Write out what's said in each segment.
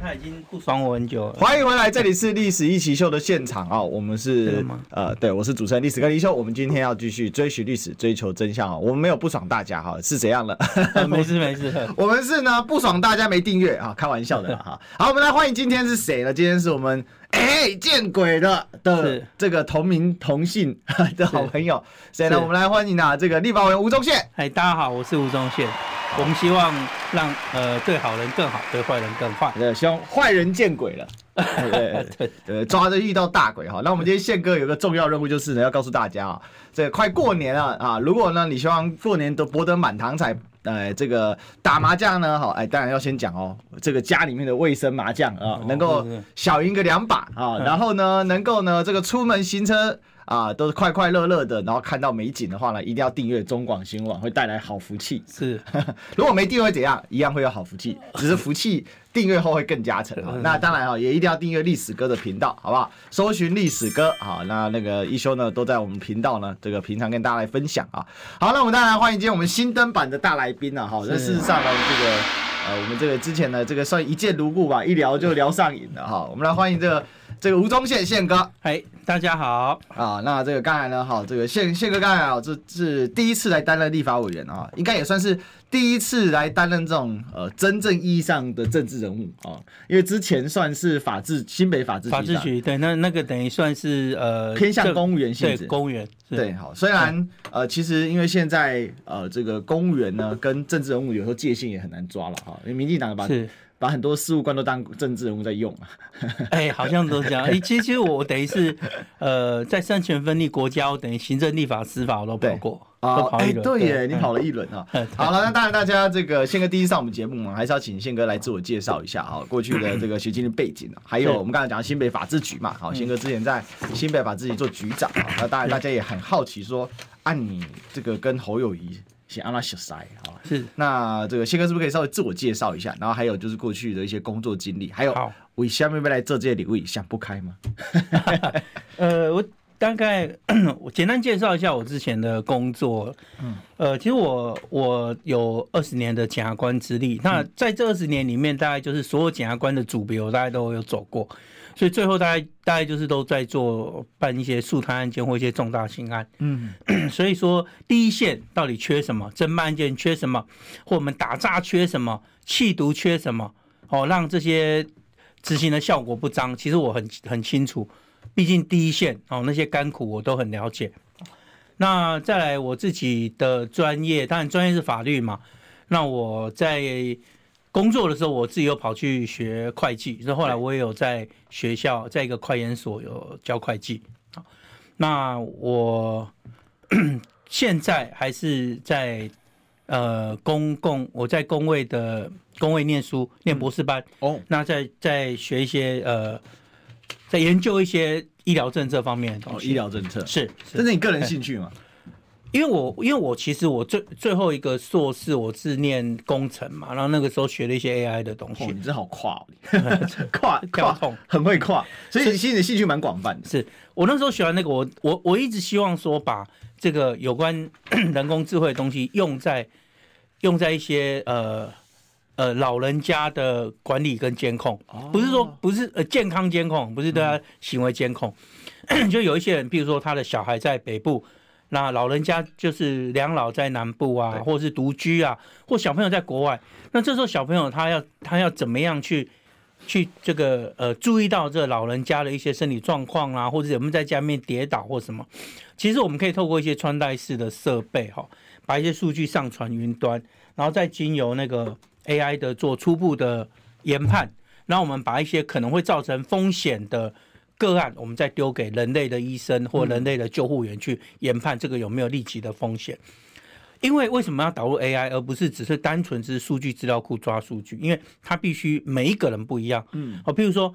他已经不爽我很久了。欢迎回来，这里是历史一起秀的现场啊！我们是呃，对，我是主持人历史哥李修。我们今天要继续追寻历史，追求真相啊！我们没有不爽大家哈，是怎样的？没 事没事，我们是呢不爽大家没订阅啊，开玩笑的哈。好，我们来欢迎今天是谁呢？今天是我们哎见鬼的的这个同名同姓的好朋友，谁呢？我们来欢迎啊这个立法委员吴宗宪。嗨，大家好，我是吴宗宪。我们希望让呃对好人更好，对坏人更坏。对，希望坏人见鬼了。对对 对，抓着遇到大鬼哈。那我们今天宪哥有个重要任务，就是呢要告诉大家啊，这快过年了啊，如果呢你希望过年都博得满堂彩，呃，这个打麻将呢，好，哎，当然要先讲哦，这个家里面的卫生麻将啊，能够小赢个两把啊，然后呢能够呢这个出门行车。啊，都是快快乐乐的，然后看到美景的话呢，一定要订阅中广新闻网，会带来好福气。是，如果没订阅怎样，一样会有好福气，只是福气订阅后会更加成啊。那当然啊，也一定要订阅历史哥的频道，好不好？搜寻历史哥啊，那那个一休呢都在我们频道呢，这个平常跟大家来分享啊。好，那我们当然欢迎今天我们新登版的大来宾啊，哈，那事实上呢，这个呃，我们这个之前呢，这个算一见如故吧，一聊就聊上瘾了哈。我们来欢迎这个。这个吴宗宪宪哥，哎，大家好啊！那这个刚才呢，好，这个宪宪哥刚才啊，这是第一次来担任立法委员啊，应该也算是第一次来担任这种呃真正意义上的政治人物啊，因为之前算是法制新北法制局法制局，对，那那个等于算是呃偏向公务员性质，公务员对，好，虽然呃其实因为现在呃这个公务员呢跟政治人物有时候界限也很难抓了哈，因为民进党把是。把很多事务官都当政治人物在用啊！哎，好像都这样。哎，其实其实我等于是，呃，在三权分立国家，我等于行政、立法、司法我都跑过啊。哎，对耶，你跑了一轮啊。好了，那当然大家这个宪哥第一次上我们节目嘛，还是要请宪哥来自我介绍一下啊，过去的这个学经的背景啊，还有我们刚才讲新北法制局嘛，好，宪哥之前在新北法制局做局长啊，那当然大家也很好奇说，按你这个跟侯友宜。先阿拉小塞啊，是。那这个宪哥是不是可以稍微自我介绍一下？然后还有就是过去的一些工作经历，还有我下面要来做这些礼物想不开吗？呃，我大概我简单介绍一下我之前的工作。嗯，呃，其实我我有二十年的检察官资历。那在这二十年里面，大概就是所有检察官的组别，我大概都有走过。所以最后大概大概就是都在做办一些速贪案件或一些重大刑案，嗯，所以说第一线到底缺什么，侦办案件缺什么，或我们打诈缺什么，弃毒缺什么，哦，让这些执行的效果不彰，其实我很很清楚，毕竟第一线哦那些甘苦我都很了解。那再来我自己的专业，当然专业是法律嘛，那我在。工作的时候，我自己又跑去学会计，所以后来我也有在学校，在一个会研所有教会计。好，那我 现在还是在呃公共，我在公卫的公卫念书，念博士班。哦，那在在学一些呃，在研究一些医疗政策方面的东西。哦，医疗政策是，是，这是你个人兴趣吗？因为我因为我其实我最最后一个硕士我是念工程嘛，然后那个时候学了一些 AI 的东西。哦、你真好跨、哦，跨跨痛。很会跨，所以其实兴趣蛮广泛的。是。我那时候学完那个，我我我一直希望说把这个有关 人工智慧的东西用在用在一些呃呃老人家的管理跟监控，哦、不是说不是呃健康监控，不是对他行为监控，嗯、就有一些人，比如说他的小孩在北部。那老人家就是两老在南部啊，或者是独居啊，或小朋友在国外。那这时候小朋友他要他要怎么样去去这个呃注意到这老人家的一些身体状况啊，或者有没有在家里面跌倒或什么？其实我们可以透过一些穿戴式的设备哈，把一些数据上传云端，然后再经由那个 AI 的做初步的研判，然后我们把一些可能会造成风险的。个案，我们再丢给人类的医生或人类的救护员去研判这个有没有立即的风险。因为为什么要导入 AI，而不是只是单纯是数据资料库抓数据？因为它必须每一个人不一样。嗯，好，比如说，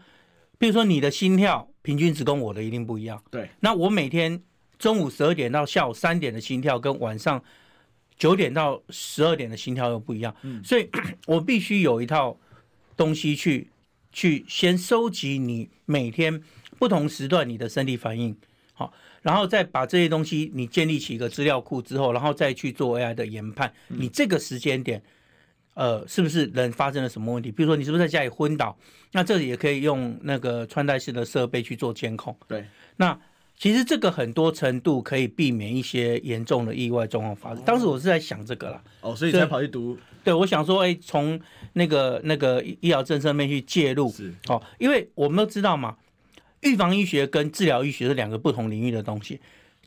譬如说你的心跳平均值跟我的一定不一样。对，那我每天中午十二点到下午三点的心跳跟晚上。九点到十二点的心跳又不一样，嗯，所以 我必须有一套东西去去先收集你每天不同时段你的身体反应，好，然后再把这些东西你建立起一个资料库之后，然后再去做 AI 的研判，你这个时间点。呃，是不是人发生了什么问题？比如说你是不是在家里昏倒？那这里也可以用那个穿戴式的设备去做监控。对，那其实这个很多程度可以避免一些严重的意外状况发生。哦、当时我是在想这个啦。哦，所以才跑去读。对，我想说，哎，从那个那个医疗政策面去介入。是。哦，因为我们都知道嘛，预防医学跟治疗医学是两个不同领域的东西。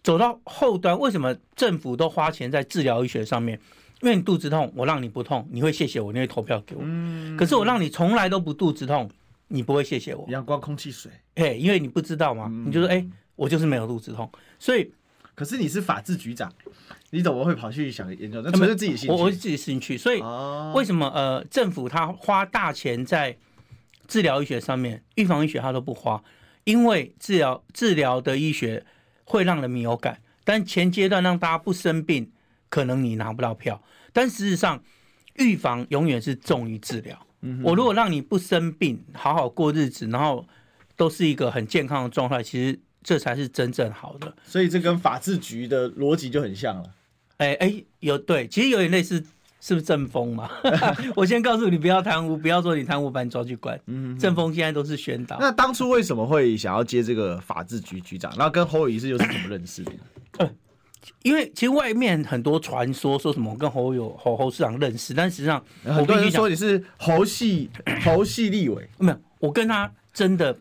走到后端，为什么政府都花钱在治疗医学上面？因为你肚子痛，我让你不痛，你会谢谢我，你会投票给我。嗯。可是我让你从来都不肚子痛，你不会谢谢我。阳光、空气、水。哎，因为你不知道嘛，嗯、你就说哎，我就是没有肚子痛。所以，可是你是法制局长，你怎么会跑去想研究？那纯是自己兴趣。我我是自己兴趣。所以为什么呃，政府他花大钱在治疗医学上面，预防医学他都不花？因为治疗治疗的医学会让人民有感，但前阶段让大家不生病。可能你拿不到票，但事实上，预防永远是重于治疗。嗯、我如果让你不生病，好好过日子，然后都是一个很健康的状态，其实这才是真正好的。所以这跟法制局的逻辑就很像了。哎哎，有对，其实有点类似，是不是政风嘛？我先告诉你，不要贪污，不要说你贪污，把你抓去关。嗯哼，政风现在都是宣导。那当初为什么会想要接这个法制局局长？然后跟侯友宜是又是怎么认识的？呃 因为其实外面很多传说说什么我跟侯友侯侯市长认识，但实际上很多人说你是侯系侯系立委，没有，我跟他真的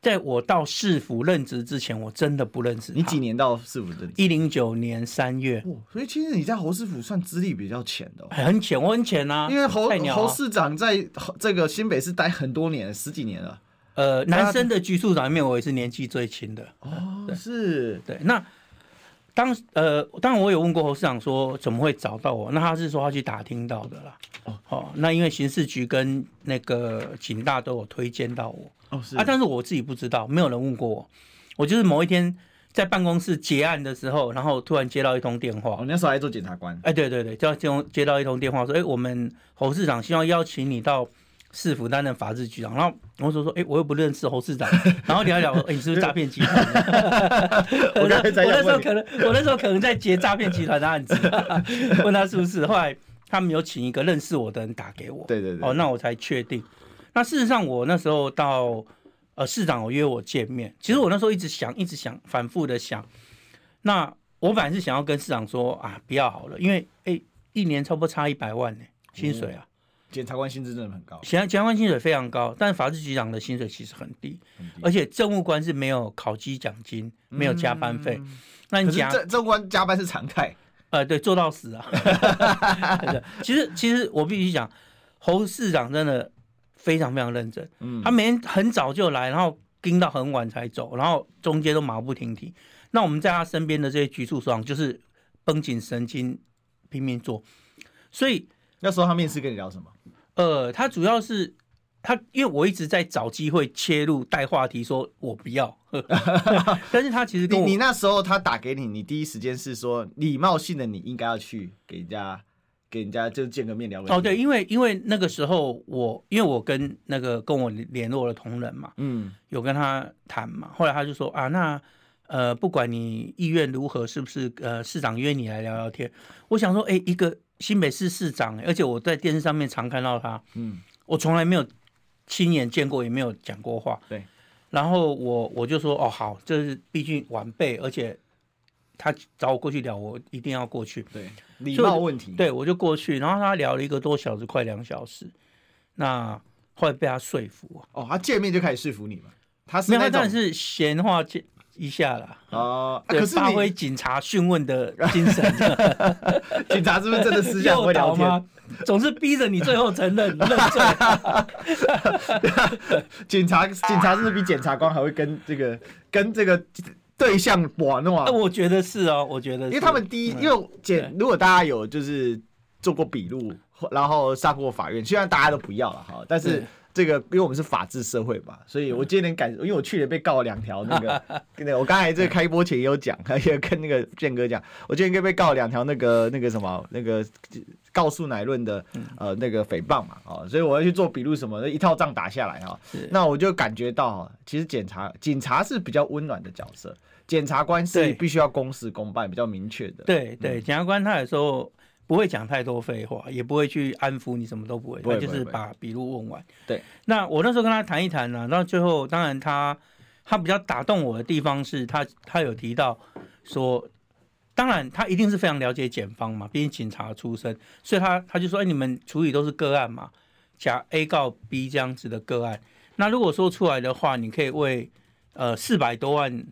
在我到市府任职之前，我真的不认识。你几年到市府任职？一零九年三月。哦，所以其实你在侯市府算资历比较浅的，哦，很浅，我很浅啊。因为侯侯市长在这个新北市待很多年，十几年了。呃，男生的局处长里面，我也是年纪最轻的。哦，对是对那。当呃，当然我有问过侯市长说怎么会找到我，那他是说他去打听到的啦。哦，哦，那因为刑事局跟那个警大都有推荐到我。哦，是啊，但是我自己不知道，没有人问过我。我就是某一天在办公室结案的时候，然后突然接到一通电话。哦，那时候还做检察官。哎，对对对，就接接到一通电话说，哎，我们侯市长希望邀请你到。市府担任法制局长，然后我说说，哎、欸，我又不认识侯市长，然后聊一聊，哎、欸，你是不是诈骗集团？我那我那时候可能，我那时候可能在接诈骗集团的案子，问他是不是。后来他们有请一个认识我的人打给我，对对对，哦，那我才确定。那事实上，我那时候到呃市长有约我见面，其实我那时候一直想，一直想，反复的想。那我本来是想要跟市长说啊，不要好了，因为哎、欸，一年差不多差一百万呢，薪水啊。嗯检察官薪资真的很高，检检察官薪水非常高，但是法制局长的薪水其实很低，很低，而且政务官是没有考绩奖金，没有加班费。嗯、那你讲政政务官加班是常态，呃，对，做到死啊。其实其实我必须讲，侯市长真的非常非常认真，嗯，他每天很早就来，然后盯到很晚才走，然后中间都马不停蹄。那我们在他身边的这些局处长就是绷紧神经拼命做，所以。那时候他面试跟你聊什么？呃，他主要是他，因为我一直在找机会切入带话题，说我不要。但是他其实跟你，你那时候他打给你，你第一时间是说礼貌性的，你应该要去给人家给人家就见个面聊个。哦，对，因为因为那个时候我因为我跟那个跟我联络的同仁嘛，嗯，有跟他谈嘛，后来他就说啊，那呃，不管你意愿如何，是不是呃市长约你来聊聊天？我想说，哎、欸，一个。新北市市长，而且我在电视上面常看到他，嗯，我从来没有亲眼见过，也没有讲过话，对。然后我我就说，哦，好，这是毕竟晚辈，而且他找我过去聊，我一定要过去，对，礼貌问题，对，我就过去，然后他聊了一个多小时，快两小时，那后来被他说服，哦，他见面就开始说服你嘛，他是没有，他当然是闲话一下啦，哦，可是发挥警察讯问的精神，警察是不是真的私下会聊天？吗？总是逼着你最后承认认罪。警察警察是不是比检察官还会跟这个跟这个对象玩的话？我觉得是哦，我觉得，因为他们第一，因为检如果大家有就是做过笔录，然后上过法院，虽然大家都不要了哈，但是。这个，因为我们是法治社会嘛，所以我今天感，因为我去年被告了两条那个，那个我刚才这个开播前也有讲，也跟那个建哥讲，我今天被告了两条那个那个什么那个告诉乃论的呃那个诽谤嘛，哦，所以我要去做笔录什么的，一套仗打下来哈，那我就感觉到，其实检察警察是比较温暖的角色，检察官是必须要公事公办，比较明确的，对对，检察官他有时候。不会讲太多废话，也不会去安抚你，什么都不会，他就是把笔录问完。对，那我那时候跟他谈一谈呢、啊，那最后当然他他比较打动我的地方是他他有提到说，当然他一定是非常了解检方嘛，毕竟警察出身，所以他他就说，哎，你们处理都是个案嘛，假 A 告 B 这样子的个案，那如果说出来的话，你可以为呃四百多万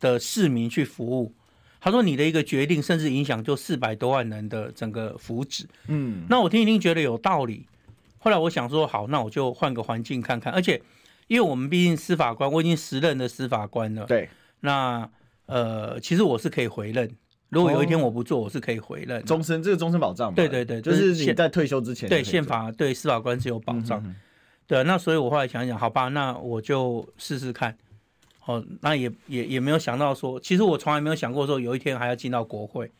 的市民去服务。他说：“你的一个决定，甚至影响就四百多万人的整个福祉。”嗯，那我听一听，觉得有道理。后来我想说，好，那我就换个环境看看。而且，因为我们毕竟司法官，我已经时任的司法官了。对。那呃，其实我是可以回任。如果有一天我不做，我是可以回任。终身，这个终身保障。对对对，就是你在退休之前。对，宪法对司法官是有保障。嗯、对，那所以我后来想一想，好吧，那我就试试看。哦，那也也也没有想到说，其实我从来没有想过说有一天还要进到国会。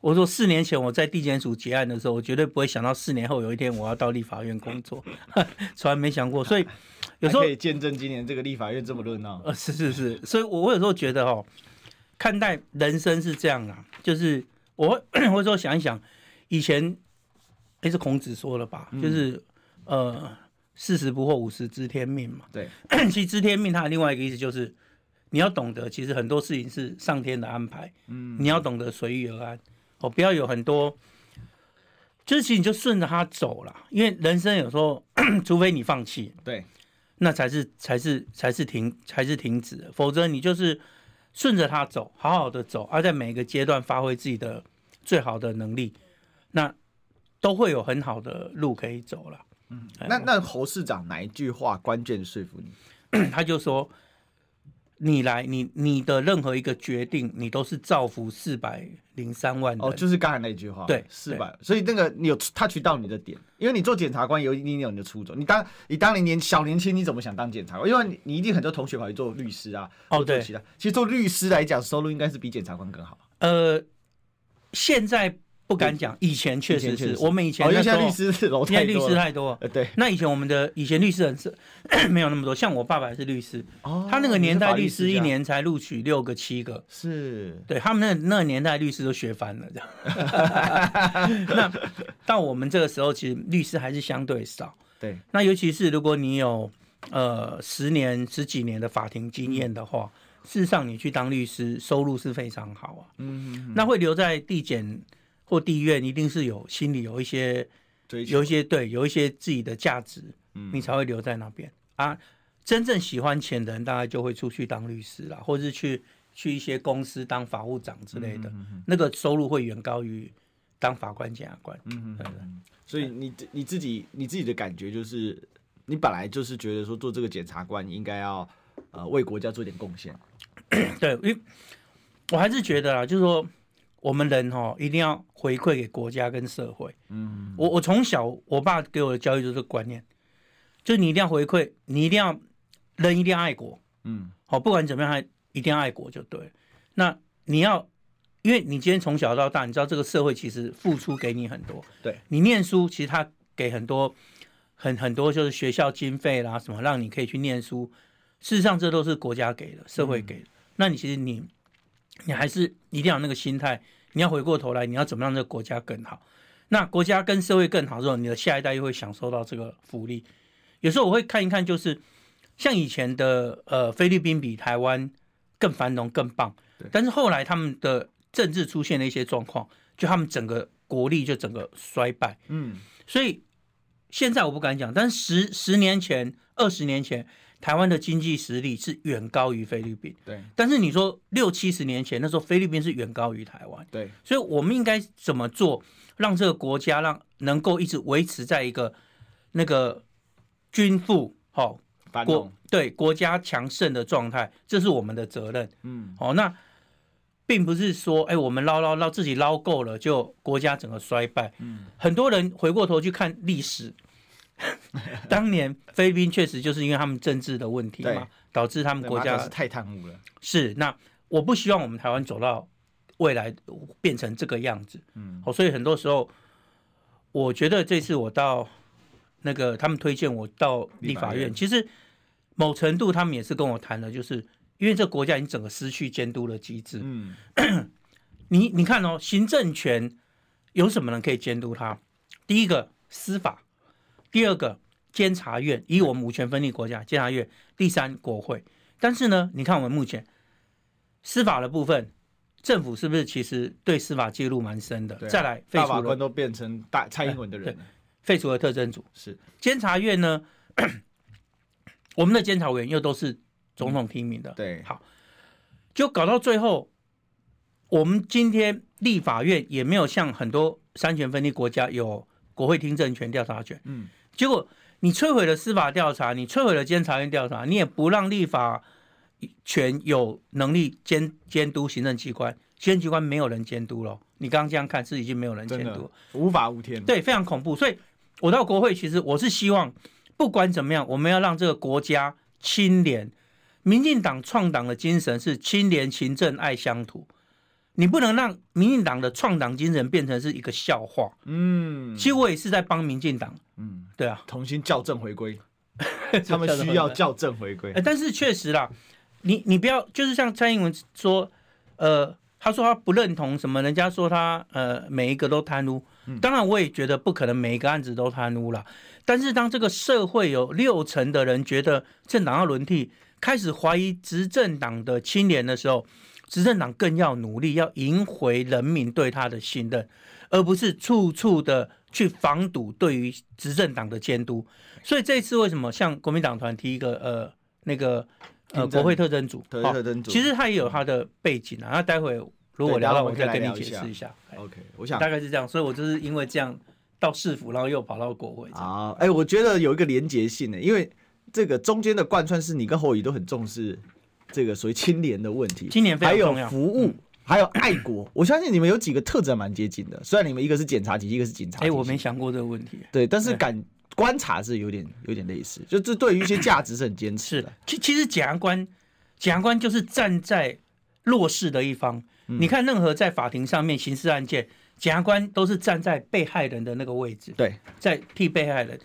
我说四年前我在地检署结案的时候，我绝对不会想到四年后有一天我要到立法院工作，从来没想过。所以 有时候可以见证今年这个立法院这么热闹。呃，是是是，所以我我有时候觉得哦，看待人生是这样啊，就是我会 我有时候想一想，以前诶是孔子说了吧，就是呃。四十不惑，五十知天命嘛。对，其实知天命它的另外一个意思就是，你要懂得，其实很多事情是上天的安排。嗯，你要懂得随遇而安，哦，不要有很多，就是其实你就顺着它走了。因为人生有时候，除非你放弃，对，那才是才是才是停才是停止，否则你就是顺着它走，好好的走，而在每个阶段发挥自己的最好的能力，那都会有很好的路可以走了。嗯，那那侯市长哪一句话关键说服你？他就说：“你来，你你的任何一个决定，你都是造福四百零三万人。”哦，就是刚才那句话。对，四百。所以那个你有 touch 到你的点，因为你做检察官有一定有你的初衷。你当你当年年小年轻，你怎么想当检察官？因为你你一定很多同学跑去做律师啊。哦，对。其实做律师来讲，收入应该是比检察官更好。呃，现在。不敢讲，以前确实是我们以前，因为现在律师是，现在律师太多。呃，对。那以前我们的以前律师人是 没有那么多，像我爸爸是律师，他那个年代律师一年才录取六个七个，是对他们那那个年代律师都学翻了这样。那到我们这个时候，其实律师还是相对少。对。那尤其是如果你有呃十年十几年的法庭经验的话，事实上你去当律师收入是非常好啊。嗯。那会留在地检。或地院一定是有心里有一些，有一些对，有一些自己的价值，嗯，你才会留在那边啊。真正喜欢钱的人，大概就会出去当律师啦，或者是去去一些公司当法务长之类的，那个收入会远高于当法官、检察官。嗯嗯。所以你你自己你自己的感觉就是，你本来就是觉得说做这个检察官应该要呃为国家做点贡献。对，因为我还是觉得啊，就是说。我们人哈一定要回馈给国家跟社会。嗯，我我从小我爸给我的教育就是这个观念，就你一定要回馈，你一定要人一定要爱国。嗯，好，不管怎么样，还一定要爱国就对。那你要，因为你今天从小到大，你知道这个社会其实付出给你很多。对，你念书，其实他给很多很很多就是学校经费啦什么，让你可以去念书。事实上，这都是国家给的，社会给的。嗯，那你其实你你还是一定要有那个心态。你要回过头来，你要怎么让这个国家更好？那国家跟社会更好之后，你的下一代又会享受到这个福利。有时候我会看一看，就是像以前的呃菲律宾比台湾更繁荣更棒，但是后来他们的政治出现了一些状况，就他们整个国力就整个衰败。嗯，所以现在我不敢讲，但是十十年前、二十年前。台湾的经济实力是远高于菲律宾，对。但是你说六七十年前那时候，菲律宾是远高于台湾，对。所以我们应该怎么做，让这个国家让能够一直维持在一个那个均富、好国对国家强盛的状态，这是我们的责任。嗯，好，那并不是说，哎，我们捞捞捞自己捞够了，就国家整个衰败。嗯，很多人回过头去看历史，当年菲律宾确实就是因为他们政治的问题嘛，导致他们国家是太贪污了。是，那我不希望我们台湾走到未来变成这个样子。嗯，所以很多时候，我觉得这次我到那个他们推荐我到立法院，其实某程度他们也是跟我谈的，就是。因为这国家已经整个失去监督的机制。嗯，你你看哦，行政权有什么人可以监督他？第一个司法，第二个监察院，以我们五权分立国家，监察院，第三国会。但是呢，你看我们目前司法的部分，政府是不是其实对司法介入蛮深的？啊、再来，大法官都变成大蔡英文的人，废除了特侦组。是监察院呢，我们的监察委员又都是。总统提名的，对，好，就搞到最后，我们今天立法院也没有像很多三权分立国家有国会听证权、调查权，嗯，结果你摧毁了司法调查，你摧毁了监察院调查，你也不让立法权有能力监监督行政机关，行政机关没有人监督了。你刚刚这样看是已经没有人监督，无法无天，对，非常恐怖。所以我到国会，其实我是希望，不管怎么样，我们要让这个国家清廉。民进党创党的精神是清廉、勤政、爱乡土，你不能让民进党的创党精神变成是一个笑话。嗯，其实我也是在帮民进党。嗯，对啊，重新校正回归，他们需要校正回归。但是确实啦，你你不要就是像蔡英文说，呃，他说他不认同什么，人家说他呃每一个都贪污。当然，我也觉得不可能每一个案子都贪污了。但是当这个社会有六成的人觉得政党要轮替，开始怀疑执政党的清廉的时候，执政党更要努力，要赢回人民对他的信任，而不是处处的去防堵对于执政党的监督。所以这次为什么向国民党团提一个呃那个呃国会特征组？特征组其实他也有他的背景啊。那待会如果聊到，我再跟你解释一下。OK，我想大概是这样。所以我就是因为这样到市府，然后又跑到国会。啊，哎，我觉得有一个连结性的，因为。这个中间的贯穿是你跟侯友宜都很重视这个所谓清廉的问题，清廉还有服务，还有爱国。我相信你们有几个特质蛮接近的，虽然你们一个是检察局，一个是警察。哎，我没想过这个问题。对，但是感观察是有点有点类似，就这对于一些价值是很坚持的。其其实检察官，检察官就是站在弱势的一方。你看，任何在法庭上面刑事案件，检察官都是站在被害人的那个位置，对，在替被害人。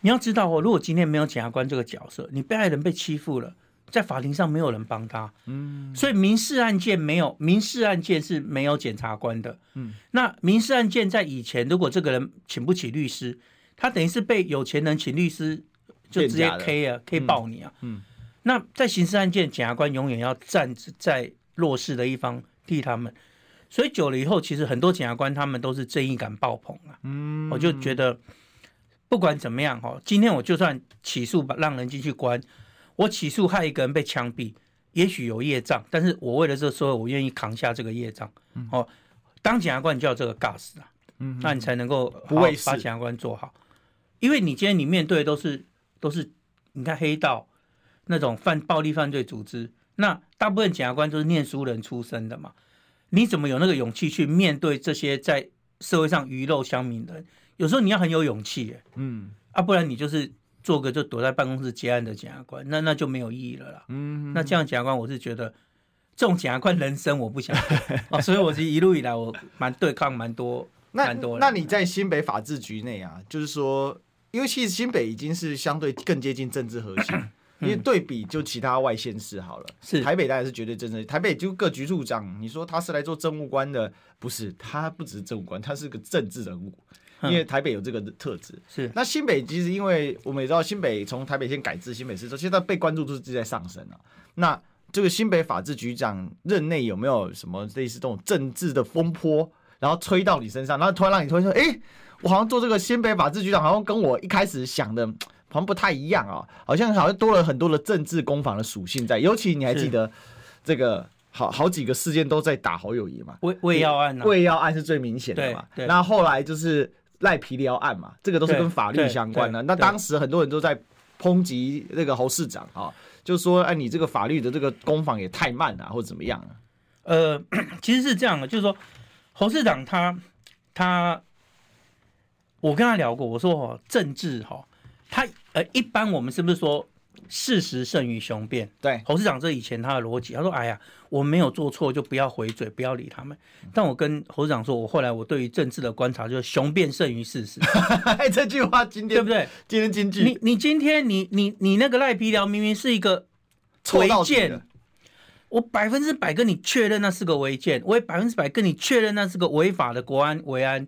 你要知道哦，如果今天没有检察官这个角色，你被害人被欺负了，在法庭上没有人帮他，嗯，所以民事案件没有民事案件是没有检察官的，嗯，那民事案件在以前，如果这个人请不起律师，他等于是被有钱人请律师就直接 K 啊，K 爆你啊，嗯，那在刑事案件，检察官永远要站在弱势的一方替他们，所以久了以后，其实很多检察官他们都是正义感爆棚啊，嗯，我就觉得。不管怎么样哈，今天我就算起诉把让人进去关，我起诉害一个人被枪毙，也许有业障，但是我为了这个社会，我愿意扛下这个业障。哦，当检察官你就要这个 gas 啊，嗯，那你才能够不会把检察官做好，因为你今天你面对的都是都是你看黑道那种犯暴力犯罪组织，那大部分检察官都是念书人出身的嘛，你怎么有那个勇气去面对这些在社会上鱼肉乡民的人？有时候你要很有勇气，哎，嗯，啊，不然你就是做个就躲在办公室接案的检察官，那那就没有意义了啦。嗯，那这样检察官，我是觉得这种检察官人生我不想啊，所以我是一路以来我蛮对抗蛮多蛮多。那你在新北法制局内啊，就是说，因为其实新北已经是相对更接近政治核心，因为对比就其他外县市好了，是台北当然是绝对政治，台北就各局处长，你说他是来做政务官的，不是，他不只是政务官，他是个政治人物。因为台北有这个特质，是那新北其实，因为我们也知道新北从台北县改制新北市之后，现在被关注度是在上升了。那这个新北法制局长任内有没有什么类似这种政治的风波，然后吹到你身上，然后突然让你突然说，哎，我好像做这个新北法制局长，好像跟我一开始想的好像不太一样啊，好像好像多了很多的政治攻防的属性在。尤其你还记得这个好好几个事件都在打侯友谊嘛？喂喂药案，喂药案是最明显的嘛？那后来就是。赖皮寮案嘛，这个都是跟法律相关的。那当时很多人都在抨击那个侯市长啊，就说：“哎，你这个法律的这个攻防也太慢了，或者怎么样啊？”呃，其实是这样的，就是说侯市长他他，我跟他聊过，我说哦，政治哈，他呃，一般我们是不是说？事实胜于雄辩。对，侯市长这以前他的逻辑，他说：“哎呀，我没有做错，就不要回嘴，不要理他们。”但我跟侯市长说，我后来我对于政治的观察就是雄辩胜于事实。哎，这句话今天对不对？今天金句。你你今天你你你那个赖皮聊明明是一个违建，我百分之百跟你确认那是个违建，我也百分之百跟你确认那是个违法的国安维安。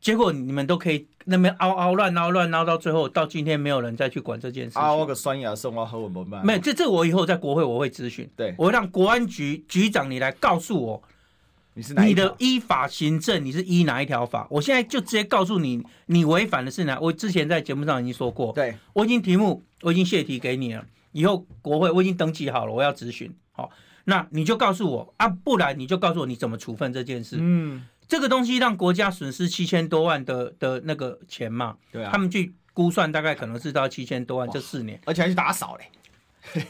结果你们都可以那边嗷嗷乱嗷乱闹，到最后到今天没有人再去管这件事。啊，我个酸牙送我和我们办？没有，这这我以后在国会我会咨询。对，我会让国安局局长你来告诉我，你是哪你的依法行政，你是依哪一条法？我现在就直接告诉你，你违反的是哪？我之前在节目上已经说过，对，我已经题目我已经泄题给你了，以后国会我已经登记好了，我要咨询。好，那你就告诉我啊，不然你就告诉我你怎么处分这件事。嗯。这个东西让国家损失七千多万的的那个钱嘛？对啊，他们去估算大概可能是到七千多万，这四年，而且还去打扫嘞。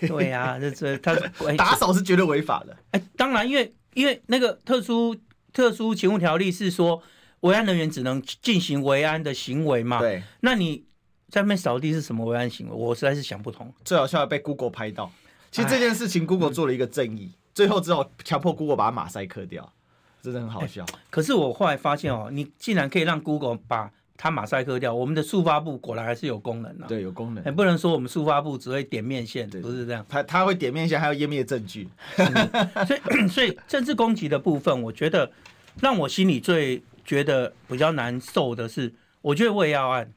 对呀、啊，这这他打扫是绝对违法的。哎，当然，因为因为那个特殊特殊勤务条例是说，维安人员只能进行维安的行为嘛。对，那你在那边扫地是什么维安行为？我实在是想不通。最好笑的被 Google 拍到，其实这件事情 Google 做了一个正义，最后只好强迫 Google 把马赛克掉。真的很好笑，欸，可是我后来发现哦，你竟然可以让 Google 把它马赛克掉，我们的速发部果然还是有功能的，啊。对，有功能。也不能说我们速发部只会点面线，不是这样。它它会点面线，还有湮灭证据。所以所以政治攻击的部分，我觉得让我心里最觉得比较难受的是，我觉得喂药案，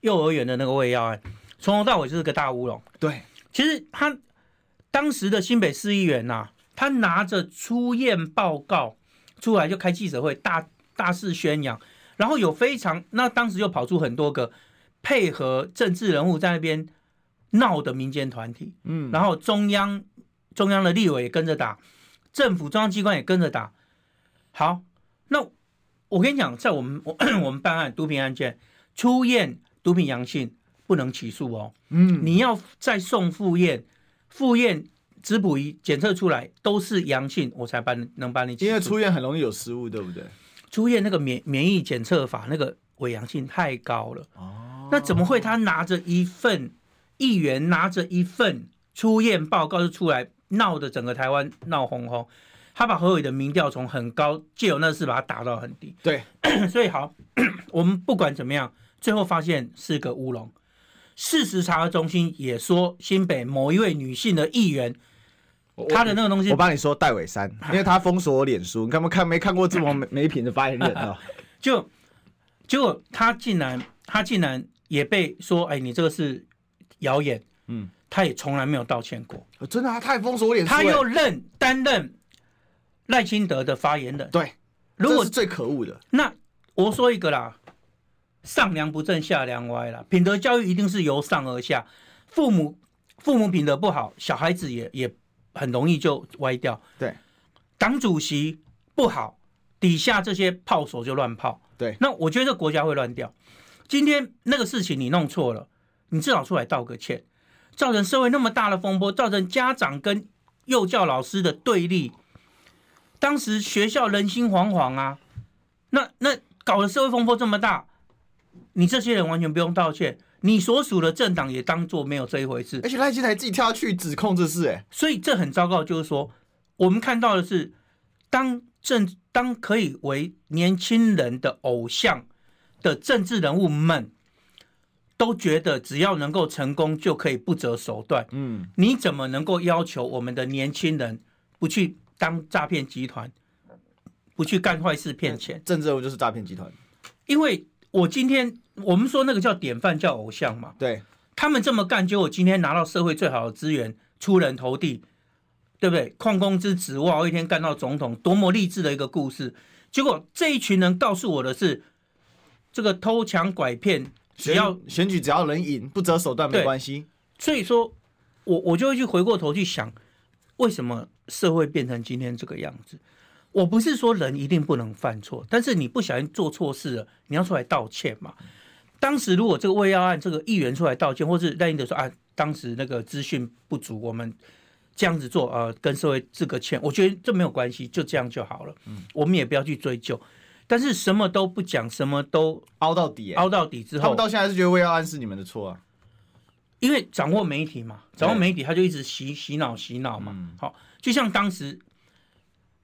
幼儿园的那个喂药案，从头到尾就是个大乌龙。对，其实他当时的新北市议员呐，啊，他拿着出验报告。出来就开记者会，大大肆宣扬，然后有非常那当时就跑出很多个配合政治人物在那边闹的民间团体，嗯，然后中央中央的立委也跟着打，政府中央机关也跟着打。好，那我跟你讲，在我们我 我们办案毒品案件，出验毒品阳性不能起诉哦，嗯，你要再送复验，复验。质谱仪检测出来都是阳性，我才帮能帮你。因为出院很容易有失误，对不对？出院那个免免疫检测法那个伪阳性太高了。哦。那怎么会他拿着一份议员拿着一份出院报告就出来闹得整个台湾闹哄哄？他把何伟的民调从很高借由那事把它打到很低。对。所以好，我们不管怎么样，最后发现是个乌龙。事实查核中心也说，新北某一位女性的议员。他的那个东西，我帮你说戴伟山，因为他封锁我脸书，你看没看没看过这么没没品的发言人啊？就结果他竟然他竟然也被说，哎，你这个是谣言，嗯，他也从来没有道歉过，真的啊，他也封锁我脸书，他又任担任赖清德的发言人，对，如果是最可恶的，那我说一个啦，上梁不正下梁歪啦，品德教育一定是由上而下，父母父母品德不好，小孩子也也。很容易就歪掉。对，党主席不好，底下这些炮手就乱炮。对，那我觉得这国家会乱掉。今天那个事情你弄错了，你至少出来道个歉。造成社会那么大的风波，造成家长跟幼教老师的对立，当时学校人心惶惶啊。那那搞得社会风波这么大，你这些人完全不用道歉。你所属的政党也当做没有这一回事，而且赖清德还自己跳下去指控这事，哎，所以这很糟糕。就是说，我们看到的是，当政当可以为年轻人的偶像的政治人物们，都觉得只要能够成功就可以不择手段。嗯，你怎么能够要求我们的年轻人不去当诈骗集团，不去干坏事骗钱？政治人物就是诈骗集团，因为我今天。我们说那个叫典范，叫偶像嘛。对，他们这么干，结果今天拿到社会最好的资源，出人头地，对不对？矿工之子哇，一天干到总统，多么励志的一个故事。结果这一群人告诉我的是，这个偷抢拐骗，只要选举只要能赢，不择手段没关系。所以说，我我就会去回过头去想，为什么社会变成今天这个样子？我不是说人一定不能犯错，但是你不小心做错事了，你要出来道歉嘛。当时如果这个喂药案这个议员出来道歉，或是赖英德说啊，当时那个资讯不足，我们这样子做，呃，跟社会致个歉，我觉得这没有关系，就这样就好了。嗯，我们也不要去追究。但是什么都不讲，什么都凹到底，凹到底之后，他们到现在是觉得慰安案是你们的错啊？因为掌握媒体嘛，掌握媒体，他就一直洗洗脑洗脑嘛。好，就像当时，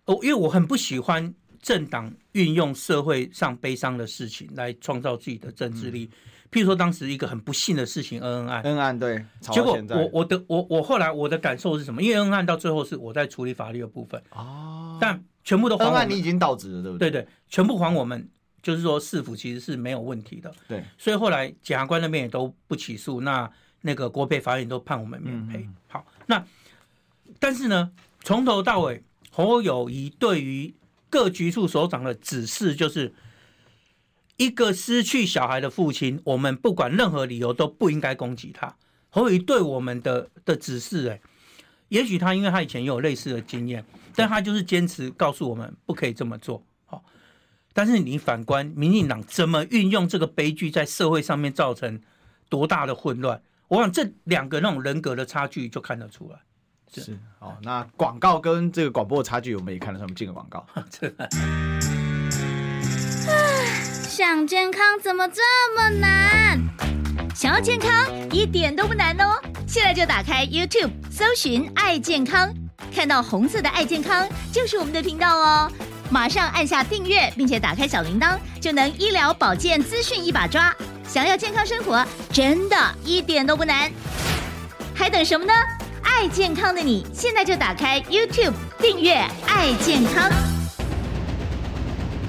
哦，因为我很不喜欢政党运用社会上悲伤的事情来创造自己的政治力。譬如说，当时一个很不幸的事情，恩恩案，恩案对，结果我我的我我后来我的感受是什么？因为恩案到最后是我在处理法律的部分哦，但全部都恩案你已经到职了，对不对？对对，全部还我们，就是说市府其实是没有问题的。对，所以后来检察官那边也都不起诉，那那个国赔法院都判我们免赔。嗯、好，那但是呢，从头到尾侯友宜对于各局处所长的指示就是。一个失去小孩的父亲，我们不管任何理由都不应该攻击他。侯友谊对我们的的指示，哎，也许他因为他以前也有类似的经验，但他就是坚持告诉我们不可以这么做。好，但是你反观民进党怎么运用这个悲剧在社会上面造成多大的混乱，我想这两个那种人格的差距就看得出来。是，是好，那广告跟这个广播的差距，我们也看得出来。我们进个广告。想健康怎么这么难？想要健康一点都不难哦！现在就打开 YouTube，搜寻“爱健康”，看到红色的“爱健康”就是我们的频道哦。马上按下订阅，并且打开小铃铛，就能医疗保健资讯一把抓。想要健康生活，真的一点都不难，还等什么呢？爱健康的你，现在就打开 YouTube，订阅“爱健康”。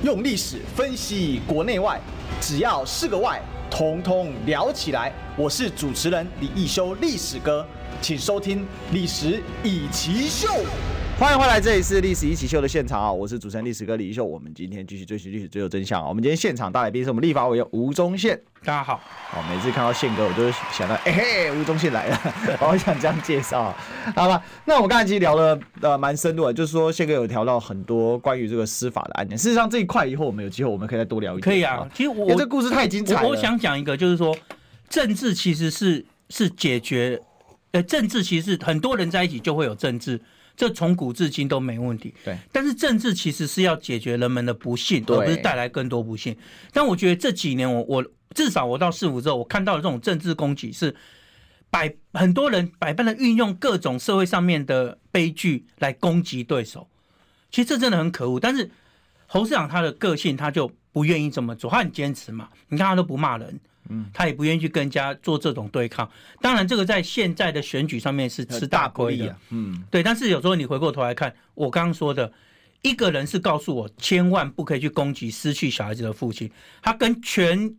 用历史分析国内外，只要是个“外”，统统聊起来。我是主持人李易修，历史哥，请收听《历史以奇秀》。欢迎回来，这里是《历史一起秀》的现场啊！我是主持人历史哥李一秀。我们今天继续追寻历史，追求真相啊！我们今天现场大来宾是我们立法委员吴宗宪。大家好，好，每次看到宪哥，我都想到，哎嘿，吴宗宪来了，我想这样介绍，好吧？那我们刚才其实聊了呃蛮深入的，就是说宪哥有聊到很多关于这个司法的案件。事实上这一块以后我们有机会我们可以再多聊一点。可以啊，其实我这故事太精彩了。我想讲一个，就是说政治其实是是解决，呃，政治其实很多人在一起就会有政治。这从古至今都没问题，对。但是政治其实是要解决人们的不幸，而不是带来更多不幸。但我觉得这几年我，我我至少我到市府之后，我看到的这种政治攻击是百很多人百般的运用各种社会上面的悲剧来攻击对手。其实这真的很可恶。但是侯市长他的个性，他就不愿意这么做，他很坚持嘛。你看他都不骂人。嗯，他也不愿意去跟人家做这种对抗。当然，这个在现在的选举上面是吃大亏的。嗯，对。但是有时候你回过头来看，我刚刚说的，一个人是告诉我千万不可以去攻击失去小孩子的父亲，他跟全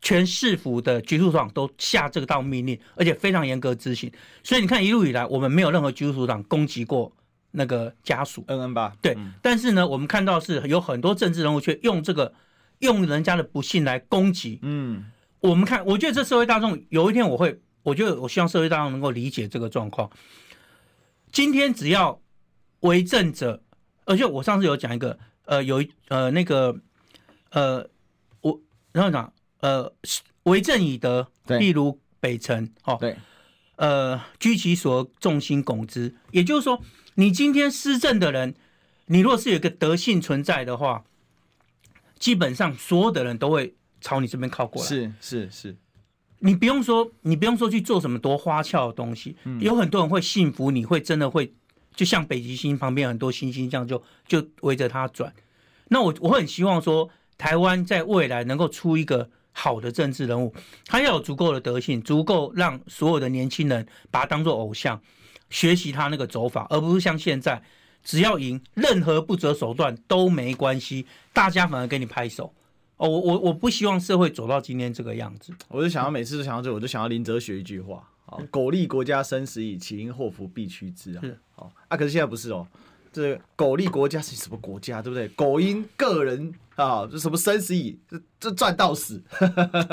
全市府的局处长都下这个道命令，而且非常严格执行。所以你看一路以来，我们没有任何局处长攻击过那个家属。嗯嗯吧。对。但是呢，我们看到是有很多政治人物却用这个用人家的不幸来攻击。嗯。我们看，我觉得这社会大众有一天我会，我觉得我希望社会大众能够理解这个状况。今天只要为政者，而且我上次有讲一个，呃，有一呃那个呃，我然后讲呃为政以德，例如北辰，哦，对，呃居其所众星拱之，也就是说，你今天施政的人，你若是有个德性存在的话，基本上所有的人都会。朝你这边靠过来，是是是，你不用说，你不用说去做什么多花俏的东西，嗯、有很多人会信服你，会真的会，就像北极星旁边很多星星这样就，就就围着它转。那我我很希望说，台湾在未来能够出一个好的政治人物，他要有足够的德性，足够让所有的年轻人把他当做偶像，学习他那个走法，而不是像现在，只要赢，任何不择手段都没关系，大家反而给你拍手。哦，我我我不希望社会走到今天这个样子。我就想要每次都想到这，我就想要林则学一句话：啊，苟利国家生死以，岂因祸福避趋之啊。是，好啊，可是现在不是哦，这苟利国家是什么国家，对不对？苟因个人啊，这什么生死以，这这赚到死，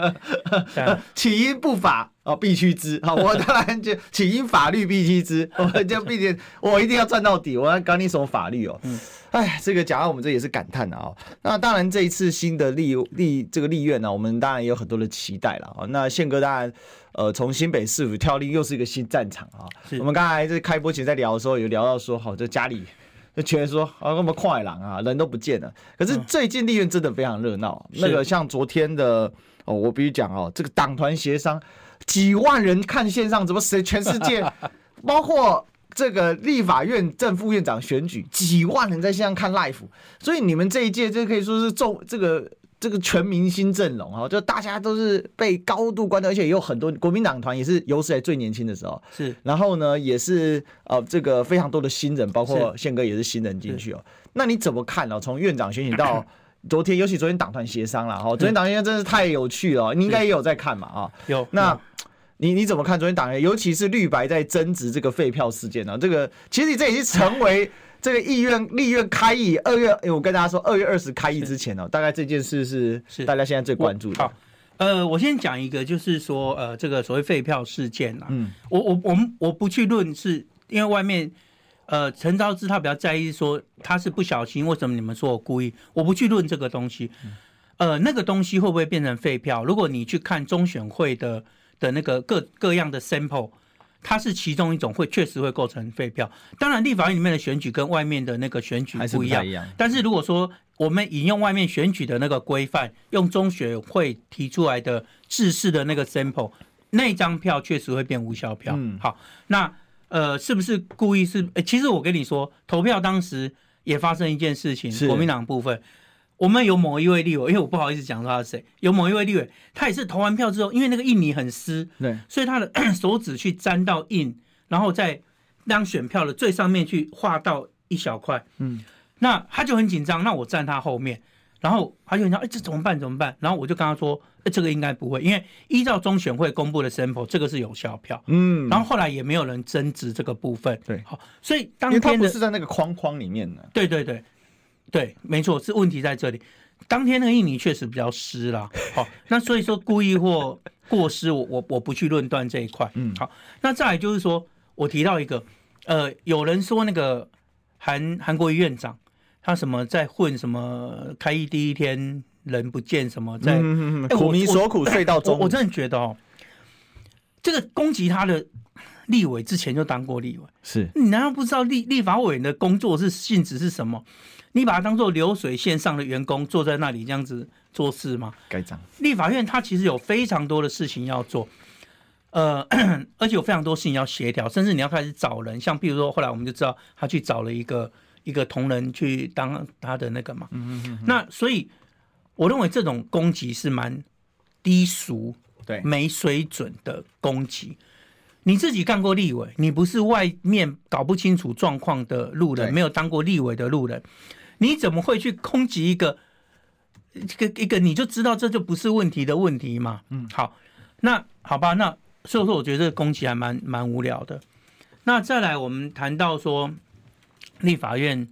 起因不法啊，必须知。好，我当然就起因法律必须知，我就毕竟我一定要赚到底。我要搞你什么法律哦？嗯，哎，这个讲到我们这也是感叹的啊。那当然，这一次新的立立这个立院呢，我们当然也有很多的期待了啊。那宪哥当然，呃，从新北市府跳立又是一个新战场啊。我们刚才在开播前在聊的时候，有聊到说，好，这家里。就觉得说啊，那么快狼啊，人都不见了。可是最近立院真的非常热闹。那个像昨天的哦，我必须讲哦，这个党团协商，几万人看线上，怎么谁全世界，包括这个立法院正副院长选举，几万人在线上看 live。所以你们这一届，这可以说是重这个。这个全明星阵容啊，就大家都是被高度关注，而且也有很多国民党团也是有史以来最年轻的时候。是，然后呢，也是呃，这个非常多的新人，包括宪哥也是新人进去哦。那你怎么看呢？从院长选举到 昨天，尤其昨天党团协商了哈，昨天党团协商真是太有趣了，你应该也有在看嘛啊？有。那你你怎么看昨天党员，尤其是绿白在争执这个废票事件呢？这个其实这已经成为。这个议院立院开议二月，我跟大家说，二月二十开议之前哦，大概这件事是是大家现在最关注的。好，呃，我先讲一个，就是说，呃，这个所谓废票事件啊，嗯，我我我们我不去论，是因为外面，呃，陈昭之他比较在意说他是不小心，为什么你们说我故意？我不去论这个东西，呃，那个东西会不会变成废票？如果你去看中选会的的那个各各样的 sample。它是其中一种，会确实会构成废票。当然，立法院里面的选举跟外面的那个选举不一样。一樣，但是如果说我们引用外面选举的那个规范，用中选会提出来的制式的那个 sample，那张票确实会变无效票。嗯，好，那呃，是不是故意是？其实我跟你说，投票当时也发生一件事情，国民党部分。我们有某一位立委，因为我不好意思讲说他是谁。有某一位立委，他也是投完票之后，因为那个印泥很湿，对，所以他的 手指去沾到印，然后在当选票的最上面去画到一小块，嗯，那他就很紧张。那我站他后面，然后他就很想，哎，这怎么办？怎么办？然后我就跟他说，哎，这个应该不会，因为依照中选会公布的 sample，这个是有效票，嗯。然后后来也没有人争执这个部分，对，好，所以当天的因不是在那个框框里面的，对对对。对，没错，是问题在这里。当天那个印尼确实比较湿啦，好，那所以说故意或过失，我我我不去论断这一块。嗯，好，那再来就是说，我提到一个，呃，有人说那个韩韩国瑜院长他什么在混什么开议第一天人不见什么在苦民所苦睡到中午，我真的觉得哦，这个攻击他的立委之前就当过立委，是你难道不知道立立法委员的工作是性质是什么？你把它当做流水线上的员工，坐在那里这样子做事吗？该长，立法院它其实有非常多的事情要做，呃，而且有非常多事情要协调，甚至你要开始找人，像比如说后来我们就知道他去找了一个一个同仁去当他的那个嘛，嗯嗯嗯。那所以我认为这种攻击是蛮低俗、对没水准的攻击。你自己干过立委，你不是外面搞不清楚状况的路人，没有当过立委的路人。你怎么会去攻击一个一个一个你就知道这就不是问题的问题嘛？嗯，好，那好吧，那所以说我觉得这个攻击还蛮蛮无聊的。那再来，我们谈到说立法院，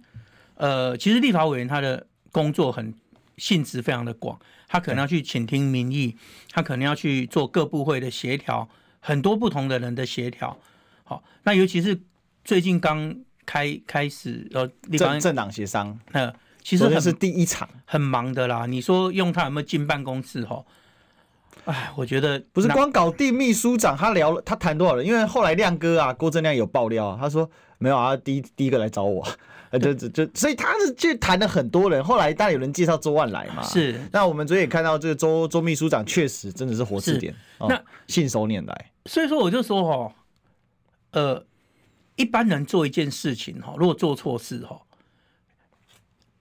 呃，其实立法委员他的工作很性质非常的广，他可能要去倾听民意，他可能要去做各部会的协调，很多不同的人的协调。好，那尤其是最近刚。开开始呃，政政党协商，呃，其实是第一场，很忙的啦。你说用他有没有进办公室？哈，哎，我觉得不是光搞定秘书长，他聊了，他谈多少人？因为后来亮哥啊，郭正亮有爆料，他说没有啊，第一第一个来找我，就就就，所以他是去谈了很多人。后来当然有人介绍周万来嘛，是。那我们昨天也看到这个周周秘书长确实真的是活字典，那信手拈来。所以说我就说哈，呃。一般人做一件事情哈，如果做错事哈，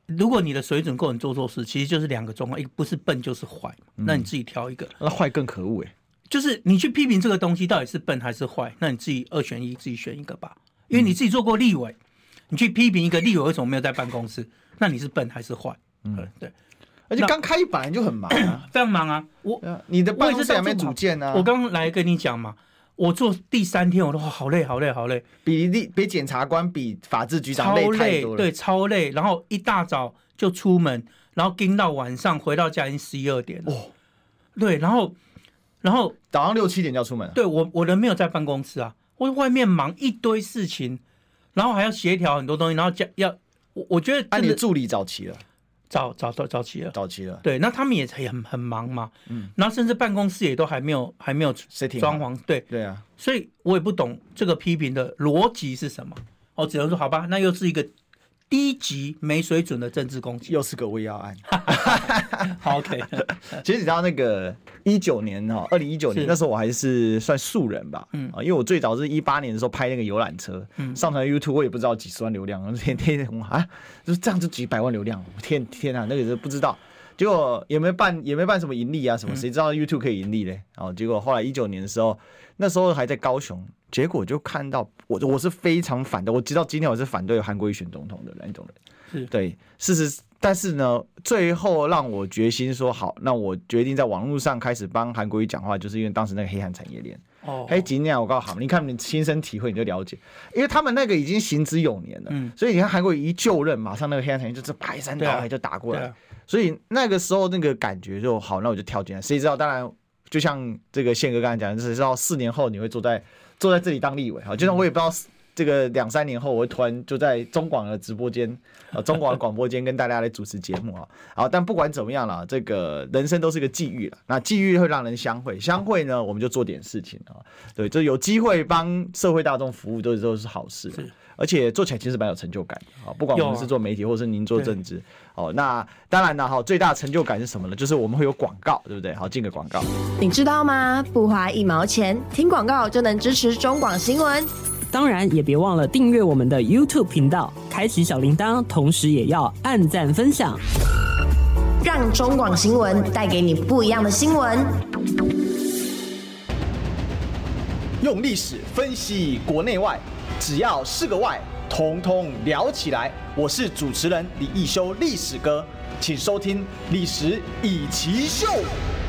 如果你的水准够，你做错事，其实就是两个状况，一个不是笨就是坏，那你自己挑一个。那坏更可恶哎，就是你去批评这个东西到底是笨还是坏，那你自己二选一，自己选一个吧。因为你自己做过立委，你去批评一个立委为什么没有在办公室，那你是笨还是坏？嗯，对。而且刚开一本来就很忙啊，非常忙啊。我你的办公室还没组建呢。我刚来跟你讲嘛。我做第三天，我都好累，好累，好累，比例比检察官比法制局长累太多了，对，超累。然后一大早就出门，然后盯到晚上回到家已经十一二点了。哦，对，然后然后早上六七点就要出门了。对我我人没有在办公室啊，我外面忙一堆事情，然后还要协调很多东西，然后加要我我觉得，那你的助理找齐了。早早早早期了，早期了。对，那他们也很很忙嘛，嗯，然后甚至办公室也都还没有还没有装潢，对。对啊，所以我也不懂这个批评的逻辑是什么，我只能说好吧，那又是一个。低级没水准的政治攻击，又是个喂药案。好，OK。其实你知道那个一九年哈，二零一九年那时候我还是算素人吧，嗯啊，因为我最早是一八年的时候拍那个游览车，嗯，上传 YouTube 我也不知道几十万流量，天天啊，就是这样就几百万流量，天天啊，那个是不知道，结果也没办也没办什么盈利啊什么，谁知道 YouTube 可以盈利嘞？然后结果后来一九年的时候，那时候还在高雄。结果就看到我，我是非常反的，我直到今天我是反对韩国瑜选总统的那种人。是对，事实，但是呢，最后让我决心说好，那我决定在网络上开始帮韩国瑜讲话，就是因为当时那个黑暗产业链。哦，黑几年我告诉好，你看你亲身体会你就了解，因为他们那个已经行之有年了。嗯，所以你看韩国瑜一就任，马上那个黑暗产业就是排山倒海就打过来，所以那个时候那个感觉就好，那我就跳进来。谁知道？当然，就像这个宪哥刚才讲的，谁知道四年后你会坐在。坐在这里当立委哈，就像我也不知道这个两三年后，我会突然就在中广的直播间，呃，中广的广播间跟大家来主持节目啊。好，但不管怎么样了，这个人生都是个际遇了。那际遇会让人相会，相会呢，我们就做点事情啊。对，就有机会帮社会大众服务，都都是好事。而且做起来其实蛮有成就感啊！不管我们是做媒体，或者是您做政治，哦，那当然了哈，最大的成就感是什么呢？就是我们会有广告，对不对？好，进个广告。你知道吗？不花一毛钱，听广告就能支持中广新闻。当然，也别忘了订阅我们的 YouTube 频道，开启小铃铛，同时也要按赞分享，让中广新闻带给你不一样的新闻。用历史分析国内外。只要是个“外”，统统聊起来。我是主持人李一修，历史哥，请收听《历史以奇秀》。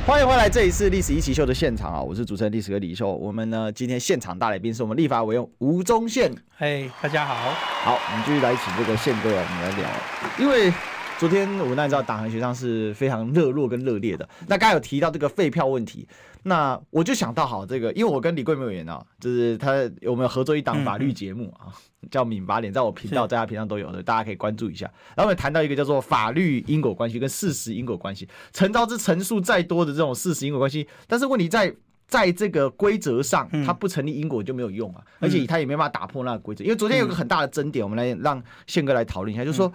欢迎回来，这一次《历史一奇秀》的现场啊！我是主持人历史哥李易修。我们呢，今天现场大来宾是我们立法委员吴宗宪。嘿，大家好。好，我们继续来请这个宪哥啊，我们来聊。因为昨天我们大家知道，党韩协商是非常热络跟热烈的。那刚才有提到这个废票问题。那我就想到，好这个，因为我跟李贵美委员啊，就是他我们有合作一档法律节目啊，嗯、叫《敏法脸》，在我频道，在他频道都有的，大家可以关注一下。然后我们谈到一个叫做法律因果关系跟事实因果关系，陈昭之陈述再多的这种事实因果关系，但是问题在在这个规则上，它不成立因果就没有用啊，而且他也没办法打破那个规则。因为昨天有个很大的争点，我们来让宪哥来讨论一下，就是说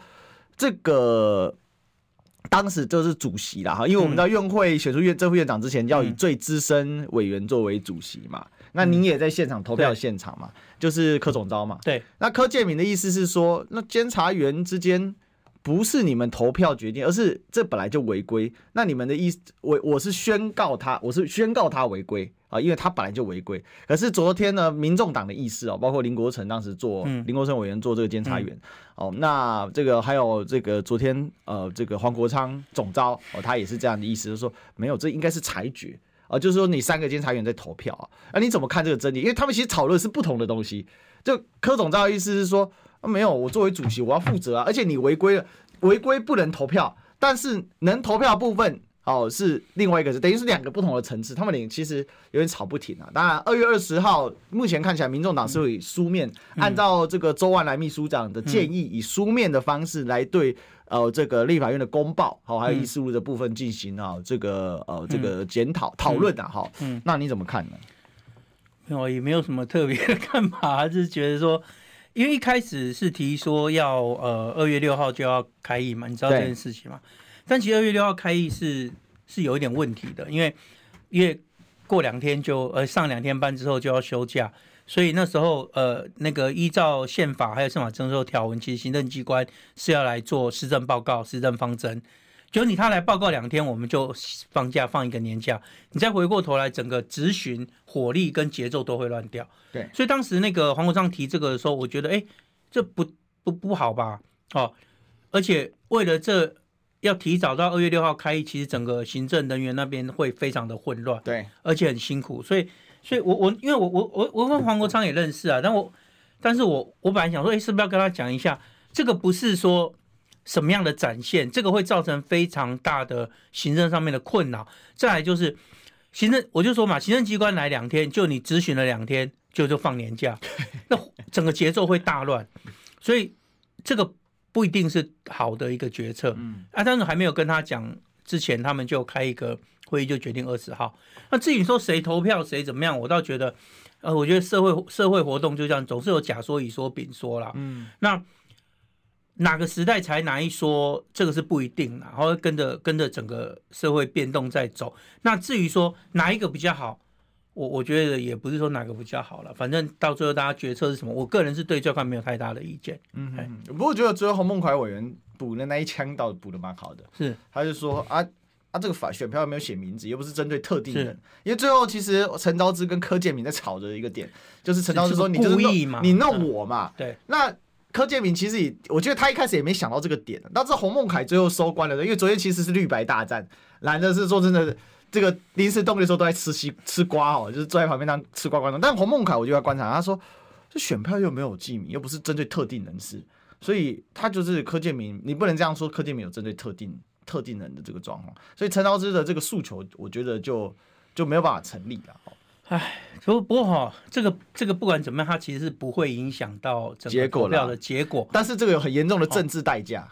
这个。当时就是主席啦，哈，因为我们知道院会选出院正副院长之前，要以最资深委员作为主席嘛。嗯、那您也在现场投票现场嘛？就是柯总招嘛。对。那柯建明的意思是说，那监察员之间不是你们投票决定，而是这本来就违规。那你们的意思，我我是宣告他，我是宣告他违规。啊，因为他本来就违规，可是昨天呢，民众党的意思哦，包括林国成当时做、嗯、林国成委员做这个监察员，嗯、哦，那这个还有这个昨天呃，这个黄国昌总招哦，他也是这样的意思，就是说没有，这应该是裁决啊、呃，就是说你三个监察员在投票啊，那你怎么看这个争议？因为他们其实讨论是不同的东西。就柯总召的意思是说，啊，没有，我作为主席我要负责啊，而且你违规了，违规不能投票，但是能投票的部分。哦，是另外一个是等于是两个不同的层次，他们俩其实有点吵不停啊。当然，二月二十号目前看起来，民众党是会以书面，嗯、按照这个周万来秘书长的建议，以书面的方式来对呃这个立法院的公报，好还有议事录的部分进行啊这个呃这个检讨讨论啊。好，嗯，那你怎么看呢？我也没有什么特别的看法，就是觉得说，因为一开始是提说要呃二月六号就要开议嘛，你知道这件事情吗？但其实二月六号开议是是有一点问题的，因为因为过两天就呃上两天班之后就要休假，所以那时候呃那个依照宪法还有宪法征收条文，其实行政机关是要来做施政报告、施政方针。就你他来报告两天，我们就放假放一个年假，你再回过头来，整个质询火力跟节奏都会乱掉。对，所以当时那个黄国昌提这个的时候，我觉得哎，这不不不好吧？哦，而且为了这。要提早到二月六号开议，其实整个行政人员那边会非常的混乱，对，而且很辛苦。所以，所以我我因为我我我我跟黄国昌也认识啊，但我但是我我本来想说，哎，是不是要跟他讲一下？这个不是说什么样的展现，这个会造成非常大的行政上面的困扰。再来就是行政，我就说嘛，行政机关来两天，就你咨询了两天，就就放年假，那整个节奏会大乱，所以这个不一定是好的一个决策。嗯，啊，但是还没有跟他讲之前，他们就开一个会议，就决定二十号。那至于说谁投票谁怎么样，我倒觉得，呃，我觉得社会社会活动就这样，总是有甲说乙说丙说啦。嗯，那。哪个时代才哪一说，这个是不一定，然后跟着跟着整个社会变动在走。那至于说哪一个比较好，我我觉得也不是说哪个比较好了，反正到最后大家决策是什么，我个人是对这块没有太大的意见。嗯，嗯，不过我觉得最后洪孟凯委员补的那一枪倒补的蛮好的，是。他就说啊啊这个法选票没有写名字，又不是针对特定人，因为最后其实陈昭之跟柯建铭在吵的一个点，就是陈昭之说你就是弄你弄我嘛，对，那。柯建铭其实也，我觉得他一开始也没想到这个点，但是洪孟凯最后收官了，因为昨天其实是绿白大战，蓝的是说真的，这个临时动力的时候都在吃西吃瓜哦，就是坐在旁边当吃瓜观众。但洪孟凯我就要观察，他说这选票又没有记名，又不是针对特定人士，所以他就是柯建铭，你不能这样说，柯建铭有针对特定特定人的这个状况，所以陈昭之的这个诉求，我觉得就就没有办法成立了。哎，不不过哈，这个这个不管怎么样，它其实是不会影响到整个投票的结果。但是这个有很严重的政治代价。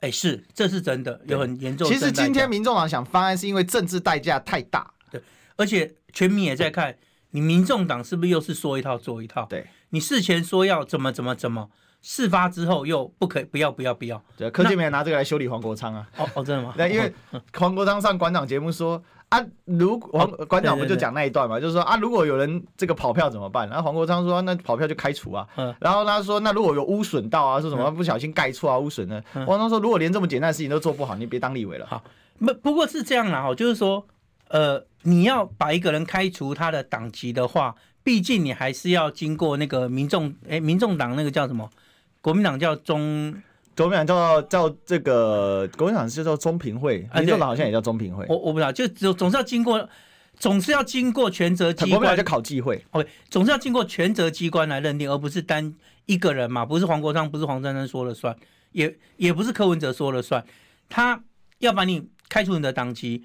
哎，是，这是真的，有很严重。其实今天民众党想翻案，是因为政治代价太大。对，而且全民也在看你民众党是不是又是说一套做一套。对，你事前说要怎么怎么怎么，事发之后又不可以不要不要不要。对，柯建铭拿这个来修理黄国昌啊。哦哦，真的吗？那因为黄国昌上馆长节目说。啊，如果黄馆长不就讲那一段嘛，就是说啊，如果有人这个跑票怎么办？然后黄国昌说，那跑票就开除啊。然后他说，那如果有污损到啊，说什么不小心盖错啊，污损呢？黄国昌说，如果连这么简单的事情都做不好，你别当立委了。好，不不过是这样啦，哈，就是说，呃，你要把一个人开除他的党籍的话，毕竟你还是要经过那个民众，哎，民众党那个叫什么？国民党叫中。国民党叫叫这个国民党是叫中评会，民众党好像也叫中评会。我我不知道，就总总是要经过，总是要经过权责机关。国民党叫考纪会，OK，总是要经过权责机关来认定，而不是单一个人嘛，不是黄国昌，不是黄珊珊说了算，也也不是柯文哲说了算。他要把你开除你的党籍，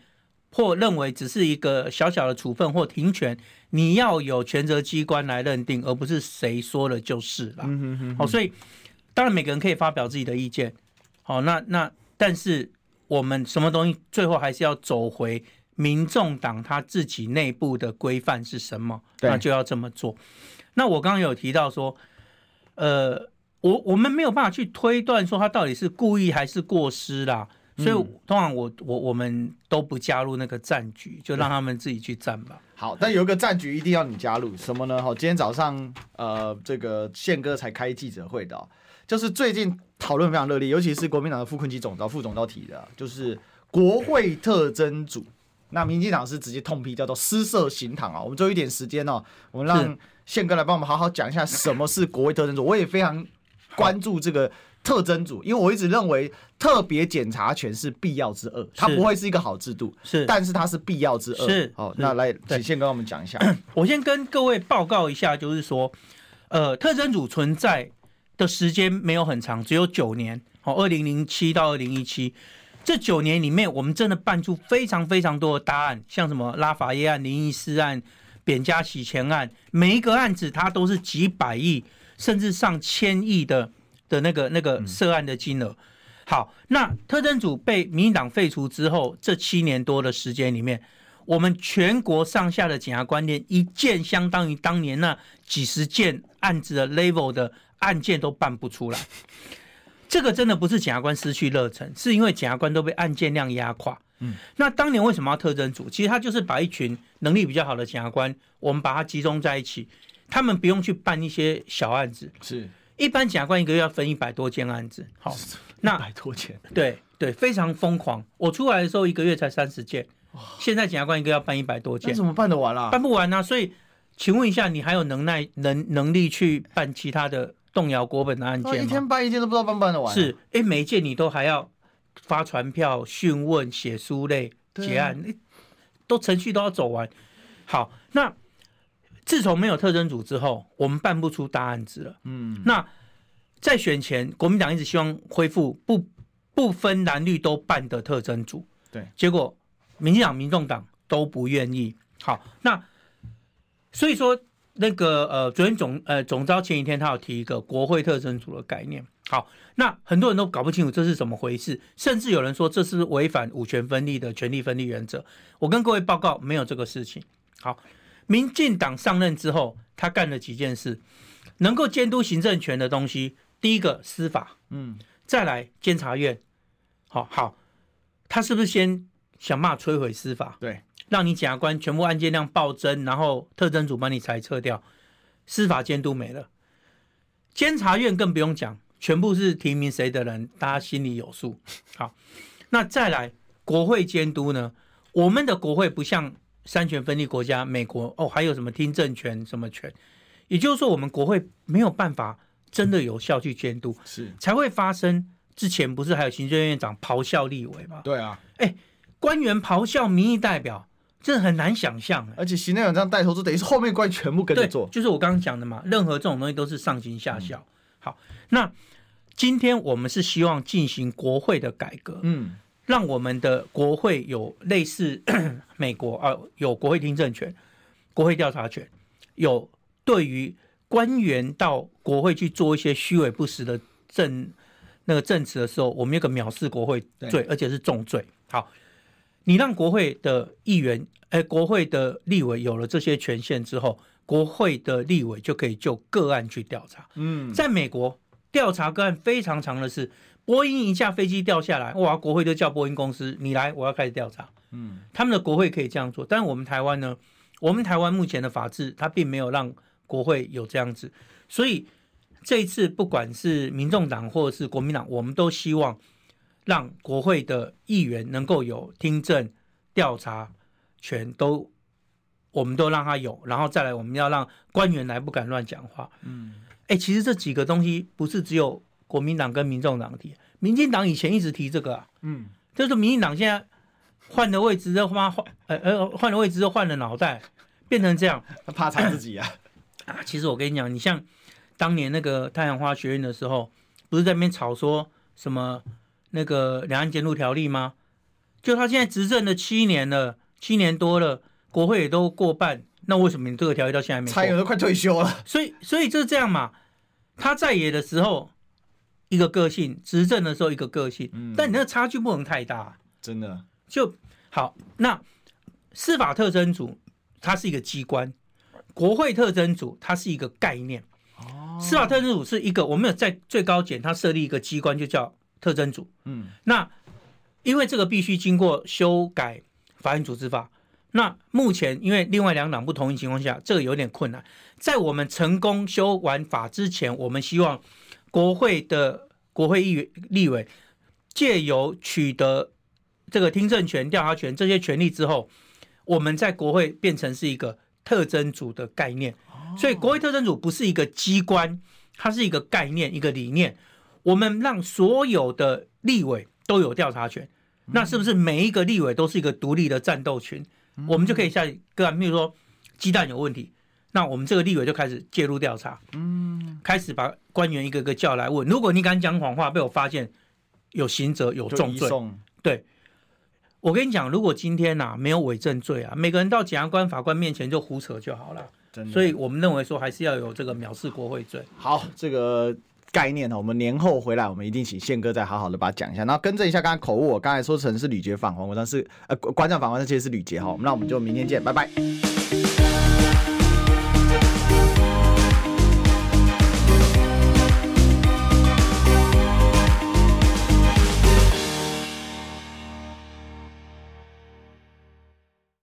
或认为只是一个小小的处分或停权，你要有权责机关来认定，而不是谁说了就是了。嗯哼哼。好，所以。当然，每个人可以发表自己的意见，好，那那但是我们什么东西最后还是要走回民众党他自己内部的规范是什么，那就要这么做。那我刚刚有提到说，呃，我我们没有办法去推断说他到底是故意还是过失啦，所以通常我我我们都不加入那个战局，就让他们自己去战吧。好，但有一个战局一定要你加入，什么呢？哈，今天早上呃，这个宪哥才开记者会的喔。就是最近讨论非常热烈，尤其是国民党的傅崐萁总召、副总召提的，就是国会特征组。那民进党是直接痛批叫做私设行堂啊。我们最后一点时间哦，我们让宪哥来帮我们好好讲一下什么是国会特征组。我也非常关注这个特征组，因为我一直认为特别检察权是必要之恶，它不会是一个好制度，是，但是它是必要之恶。是，好，那来请宪哥跟我们讲一下。我先跟各位报告一下，就是说，呃，特征组存在。的时间没有很长，只有九年。好，二零零七到二零一七这九年里面，我们真的办出非常非常多的大案，像什么拉法耶案、灵异尸案、扁家洗钱案，每一个案子它都是几百亿甚至上千亿的的那个那个涉案的金额。好，那特侦组被民进党废除之后，这七年多的时间里面，我们全国上下的检察官连一件相当于当年那几十件案子的 level 的。案件都办不出来，这个真的不是检察官失去热忱，是因为检察官都被案件量压垮。嗯，那当年为什么要特侦组？其实他就是把一群能力比较好的检察官，我们把它集中在一起，他们不用去办一些小案子。是，一般检察官一个月要分一百多件案子。好，那一百多件，对对，非常疯狂。我出来的时候一个月才三十件，现在检察官一个月要办一百多件，怎么办得完啊？办不完啊！所以，请问一下，你还有能耐能能力去办其他的？动摇国本的案件吗？一天办一件都不知道办不办得完。是，哎，每一件你都还要发传票、讯问、写书类结案，都程序都要走完。好，那自从没有特征组之后，我们办不出大案子了。嗯，那在选前，国民党一直希望恢复不不分蓝绿都办的特征组。对，结果民进党、民众党都不愿意。好，那所以说那个呃，昨天总呃总召前一天他有提一个国会特征组的概念。好，那很多人都搞不清楚这是怎么回事，甚至有人说这是违反五权分立的权力分立原则。我跟各位报告，没有这个事情。好，民进党上任之后，他干了几件事，能够监督行政权的东西，第一个司法，嗯，再来监察院，好好，他是不是先想骂摧毁司法？对，让你检察官全部案件量暴增，然后特侦组把你裁撤掉，司法监督没了，监察院更不用讲。全部是提名谁的人，大家心里有数。好，那再来国会监督呢？我们的国会不像三权分立国家，美国哦，还有什么听证权什么权？也就是说，我们国会没有办法真的有效去监督，是才会发生。之前不是还有行政院长咆哮立委吗？对啊，哎，官员咆哮民意代表，这很难想象。而且行政院长这样带头，就等于是后面官全部跟着做。就是我刚刚讲的嘛，任何这种东西都是上行下效。嗯、好，那。今天我们是希望进行国会的改革，嗯，让我们的国会有类似 美国啊，有国会听证权、国会调查权，有对于官员到国会去做一些虚伪不实的证那个证词的时候，我们有个藐视国会罪，而且是重罪。好，你让国会的议员，哎，国会的立委有了这些权限之后，国会的立委就可以就个案去调查。嗯，在美国。调查个案非常长的是，波音一架飞机掉下来，哇，国会就叫波音公司，你来，我要开始调查。嗯，他们的国会可以这样做，但是我们台湾呢？我们台湾目前的法制，它并没有让国会有这样子，所以这一次不管是民众党或者是国民党，我们都希望让国会的议员能够有听证、调查权，都我们都让他有，然后再来，我们要让官员来不敢乱讲话。嗯。哎、欸，其实这几个东西不是只有国民党跟民众党提，民进党以前一直提这个啊，嗯，就是民进党现在换的位置，他妈换呃呃换了位置又换了脑袋，变成这样，他怕踩自己啊 啊！其实我跟你讲，你像当年那个太阳花学院的时候，不是在那边吵说什么那个两岸监督条例吗？就他现在执政了七年了，七年多了，国会也都过半。那为什么你这个条例到现在没？蔡英文都快退休了，所以所以就是这样嘛。他在野的时候一个个性，执政的时候一个个性，嗯、但你那个差距不能太大，真的就好。那司法特征组它是一个机关，国会特征组它是一个概念。哦，司法特征组是一个，我们有在最高检，它设立一个机关，就叫特征组。嗯，那因为这个必须经过修改法院组织法。那目前因为另外两党不同意情况下，这个有点困难。在我们成功修完法之前，我们希望国会的国会议员、立委借由取得这个听证权、调查权这些权利之后，我们在国会变成是一个特征组的概念。所以，国会特征组不是一个机关，它是一个概念、一个理念。我们让所有的立委都有调查权，那是不是每一个立委都是一个独立的战斗群？我们就可以下个案，比如说鸡蛋有问题，那我们这个立委就开始介入调查，嗯，开始把官员一个个叫来问，如果你敢讲谎话，被我发现有刑责有重罪，对，我跟你讲，如果今天呐、啊、没有伪证罪啊，每个人到检察官、法官面前就胡扯就好了，所以我们认为说还是要有这个藐视国会罪。好，这个。概念呢？我们年后回来，我们一定请宪哥再好好的把它讲一下。然后更正一下刚才口误，我刚才说成是吕杰访华，我当是呃馆长访华，那其实是吕杰哈。那我们就明天见，拜拜。